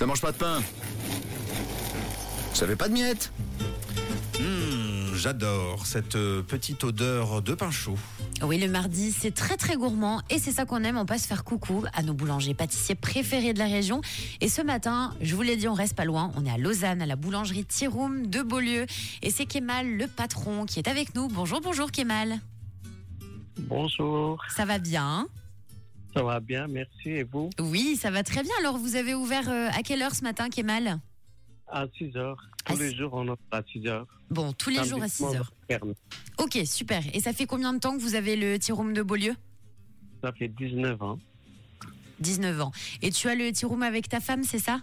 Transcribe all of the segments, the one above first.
Ça mange pas de pain. Ça fait pas de miettes. Mmh, J'adore cette euh, petite odeur de pain chaud. Oui, le mardi, c'est très très gourmand et c'est ça qu'on aime. On passe faire coucou à nos boulangers pâtissiers préférés de la région. Et ce matin, je vous l'ai dit, on reste pas loin. On est à Lausanne, à la boulangerie Tiroum de Beaulieu. Et c'est Kemal, le patron, qui est avec nous. Bonjour, bonjour Kemal. Bonjour, Ça va bien? hein ça va bien, merci. Et vous? Oui, ça va très bien. Alors, vous avez ouvert euh, à quelle heure ce matin, Kemal? À 6 heures. À Tous les six- jours, on ouvre à 6 heures. Bon, tous les Samedi, jours à 6 dimanche, heures. ferme. Ok, super. Et ça fait combien de temps que vous avez le Tiroum de Beaulieu? Ça fait 19 ans. 19 ans. Et tu as le Tiroum avec ta femme, c'est ça?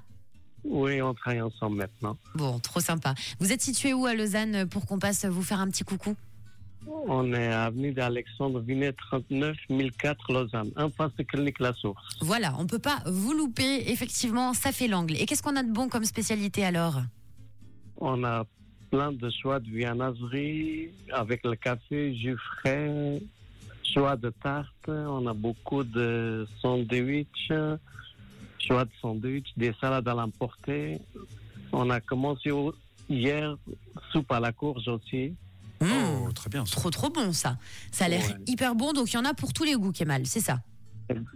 Oui, on travaille ensemble maintenant. Bon, trop sympa. Vous êtes situé où à Lausanne pour qu'on passe vous faire un petit coucou? On est à avenue d'Alexandre Vinet 39 1004 Lausanne, en face de Clinique La Source. Voilà, on peut pas vous louper. Effectivement, ça fait l'angle. Et qu'est-ce qu'on a de bon comme spécialité alors? On a plein de choix de viennoiserie avec le café, jus frais, choix de tarte. On a beaucoup de sandwichs, choix de sandwich, des salades à l'emporter. On a commencé hier soupe à la courge aussi. Mmh, Oh, très bien. ça. Trop trop bon ça. Ça a l'air Ouais. hyper bon, donc il y en a pour tous les goûts, Kemal, c'est ça?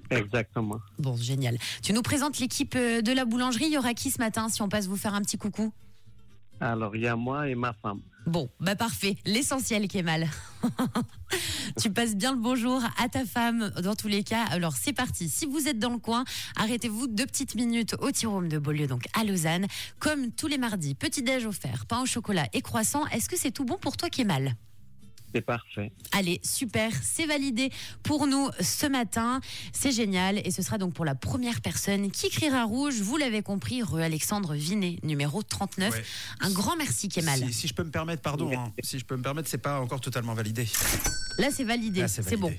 Exactement. Bon, génial. Tu nous présentes l'équipe euh, de la boulangerie. Il y aura qui ce matin si on passe vous faire un petit coucou? Alors, il y a moi et ma femme. Bon, bah parfait. L'essentiel, Kemal. tu passes bien le bonjour à ta femme dans tous les cas. Alors c'est parti. Si vous êtes dans le coin, arrêtez-vous deux petites minutes au Tirome de Beaulieu, donc à Lausanne. Comme tous les mardis, petit déj offert, pain au chocolat et croissant. Est-ce que c'est tout bon pour toi, Kemal C'est parfait. Allez, super, c'est validé pour nous ce matin. C'est génial et ce sera donc pour la première personne qui criera rouge. Vous l'avez compris, rue Alexandre Vinet, numéro 39. Ouais. Un grand merci, Kemal. Si, si je peux me permettre, pardon, hein, si je peux me permettre, c'est pas encore totalement validé. Là, c'est validé. C'est bon.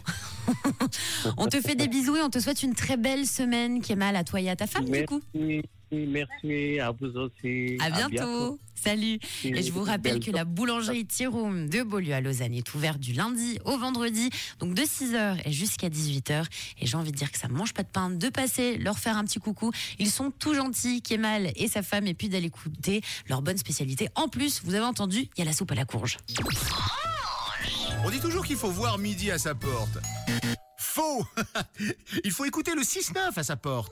on te fait des bisous et on te souhaite une très belle semaine, Kemal, à toi et à ta femme, du coup. Merci, merci à vous aussi. À bientôt. Salut. Et je vous rappelle que la boulangerie Tiroum de Beaulieu à Lausanne est ouverte du lundi au vendredi, donc de 6h et jusqu'à 18h. Et j'ai envie de dire que ça mange pas de pain, de passer, leur faire un petit coucou. Ils sont tout gentils, Kemal et sa femme, et puis d'aller écouter leur bonne spécialité. En plus, vous avez entendu, il y a la soupe à la courge. On dit toujours qu'il faut voir midi à sa porte. Faux Il faut écouter le 6-9 à sa porte.